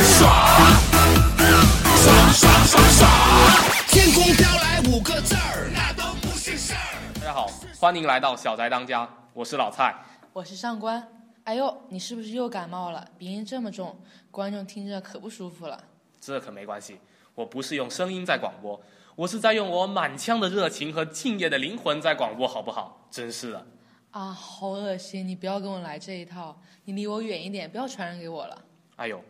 爽，爽爽爽爽，天空飘来五个字儿，那都不是事儿。大家好，欢迎来到小宅当家，我是老蔡。我是上官。哎呦，你是不是又感冒了？鼻音这么重，观众听着可不舒服了。这可没关系，我不是用声音在广播，我是在用我满腔的热情和敬业的灵魂在广播，好不好？真是的，啊，好恶心！你不要跟我来这一套，你离我远一点，不要传染给我了。哎呦，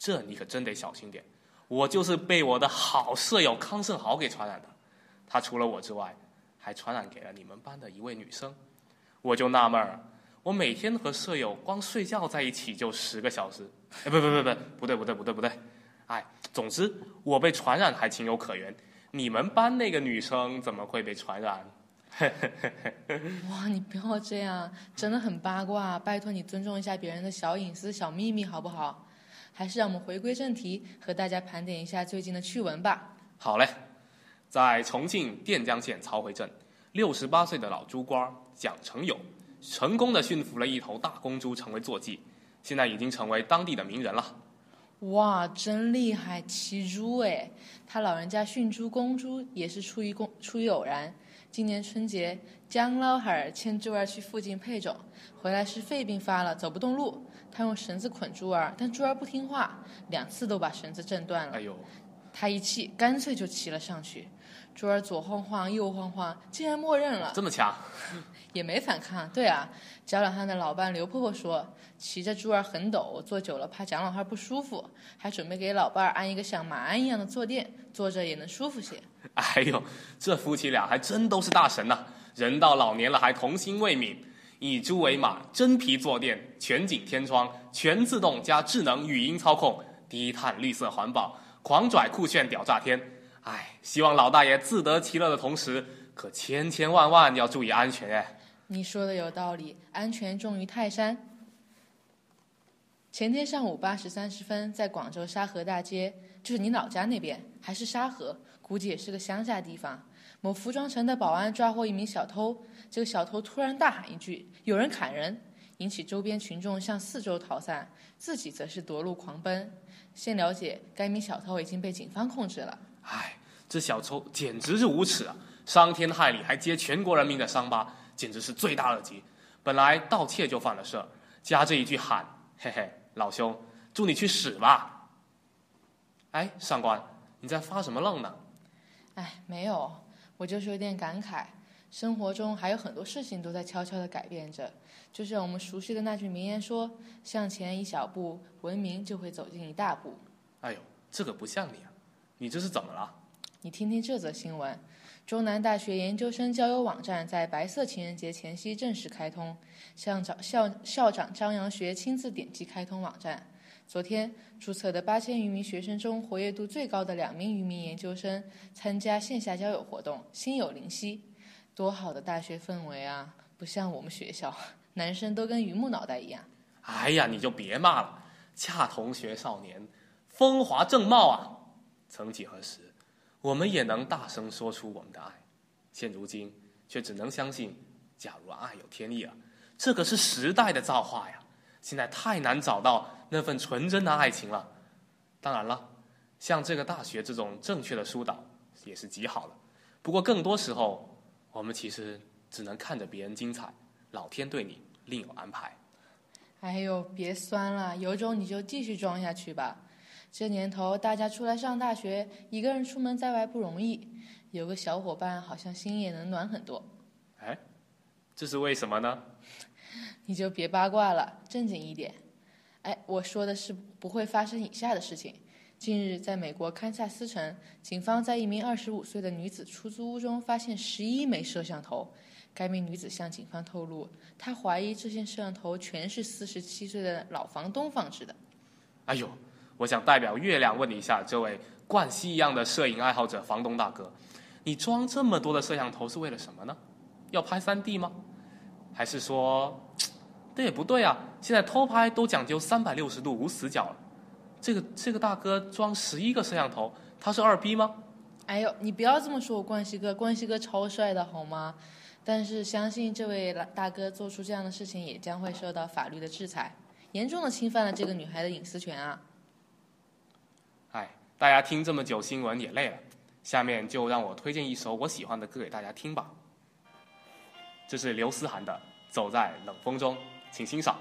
这你可真得小心点。我就是被我的好舍友康胜豪给传染的，他除了我之外，还传染给了你们班的一位女生。我就纳闷儿，我每天和舍友光睡觉在一起就十个小时，哎，不不不不，不对不对不对不对，哎，总之我被传染还情有可原，你们班那个女生怎么会被传染？哇，你不要这样，真的很八卦，拜托你尊重一下别人的小隐私、小秘密，好不好？还是让我们回归正题，和大家盘点一下最近的趣闻吧。好嘞，在重庆垫江县曹回镇，六十八岁的老猪倌蒋成友，成功的驯服了一头大公猪成为坐骑，现在已经成为当地的名人了。哇，真厉害，骑猪哎！他老人家驯猪公猪也是出于公出于偶然。今年春节，江老汉儿牵猪儿去附近配种，回来是肺病发了，走不动路。他用绳子捆猪儿，但猪儿不听话，两次都把绳子挣断了。哎呦，他一气，干脆就骑了上去。猪儿左晃晃，右晃晃，竟然默认了。这么强？也没反抗。对啊，蒋老汉的老伴刘婆婆说，骑着猪儿很陡，坐久了怕蒋老汉不舒服，还准备给老伴儿安一个像马鞍一样的坐垫，坐着也能舒服些。哎呦，这夫妻俩还真都是大神呐、人到老年了还童心未泯。以猪为马，真皮坐垫，全景天窗，全自动加智能语音操控，低碳绿色环保，狂拽酷炫屌炸天。哎，希望老大爷自得其乐的同时，可千千万万要注意安全哎。你说的有道理，安全重于泰山。前天上午八时三十分，在广州沙河大街，就是你老家那边，还是沙河，估计也是个乡下地方。某服装城的保安抓获一名小偷，这个小偷突然大喊一句：“有人砍人！”引起周边群众向四周逃散，自己则是夺路狂奔。现了解，该名小偷已经被警方控制了。哎，这小偷简直是无耻啊！伤天害理，还揭全国人民的伤疤，简直是罪大恶极。本来盗窃就犯了事儿，加这一句喊，嘿嘿，老兄，祝你去死吧！哎，上官，你在发什么愣呢？哎，没有，我就是有点感慨，生活中还有很多事情都在悄悄的改变着。就像我们熟悉的那句名言说：“向前一小步，文明就会走进一大步。哎呦，这个不像你啊！你这是怎么了？”你听听这则新闻：中南大学研究生交友网站在白色情人节前夕正式开通，校长校校长张扬学亲自点击开通网站。昨天注册的八千余名学生中，活跃度最高的两名余名研究生参加线下交友活动，心有灵犀。多好的大学氛围啊！不像我们学校，男生都跟榆木脑袋一样。哎呀，你就别骂了，恰同学少年，风华正茂啊！曾几何时，我们也能大声说出我们的爱，现如今却只能相信，假如爱有天意了，这可是时代的造化呀！现在太难找到那份纯真的爱情了。当然了，像这个大学这种正确的疏导也是极好的，不过更多时候，我们其实只能看着别人精彩，老天对你另有安排。哎呦，别酸了，有种你就继续装下去吧。这年头，大家出来上大学，一个人出门在外不容易，有个小伙伴好像心也能暖很多。哎，这是为什么呢？你就别八卦了，正经一点。哎，我说的是不会发生以下的事情。近日，在美国堪萨斯城，警方在一名二十五岁的女子出租屋中发现十一枚摄像头。该名女子向警方透露，她怀疑这些摄像头全是四十七岁的老房东放置的。哎呦，我想代表月亮问你一下这位冠希一样的摄影爱好者房东大哥，你装这么多的摄像头是为了什么呢？要拍三 D 吗？还是说，这也不对啊！现在偷拍都讲究三百六十度无死角了。这个这个大哥装十一个摄像头，他是二逼吗？哎呦，你不要这么说我冠希哥，冠希哥超帅的好吗？但是相信这位大哥做出这样的事情，也将会受到法律的制裁，严重的侵犯了这个女孩的隐私权啊！大家听这么久新闻也累了，下面就让我推荐一首我喜欢的歌给大家听吧。这是刘思涵的《走在冷风中》，请欣赏。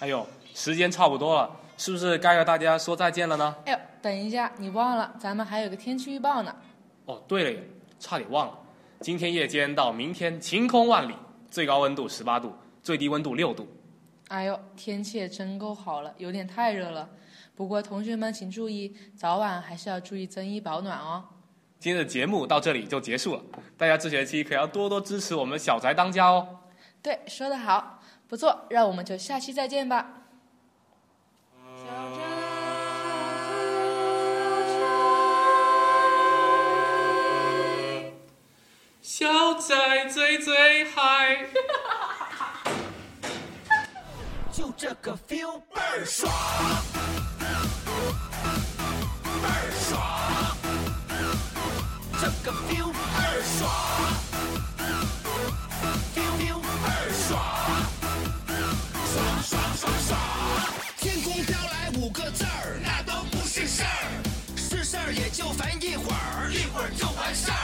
哎呦，时间差不多了，是不是该和大家说再见了呢？哎呦，等一下，你忘了，咱们还有个天气预报呢。哦，对了耶，差点忘了，今天夜间到明天晴空万里，最高温度十八度，最低温度六度。哎呦，天气也真够好了，有点太热了。不过同学们请注意，早晚还是要注意增衣保暖哦。今天的节目到这里就结束了，大家这学期可要多多支持我们小宅当家哦。对，说得好，不错，让我们就下期再见吧。小宅最最嗨。就这个 feel 倍儿爽，倍儿爽，这个 feel 倍儿爽事儿。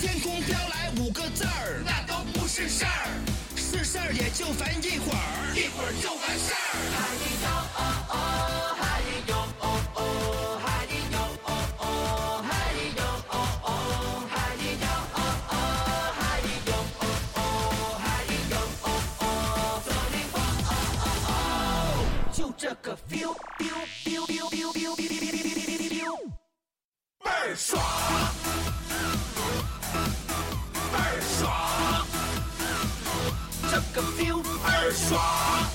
天空飘来五个字儿，那都不是事儿。是事儿也就烦一会儿，一会儿就完事儿。嗨哟哦哦，嗨哟哦哦，嗨哟哦哦，嗨哟哦哦，嗨哟哦哦，嗨哟哦哦，嗨哟哦哦，做你哦哦哦哦，就这个 feel。Bye. 个 feel 倍儿爽。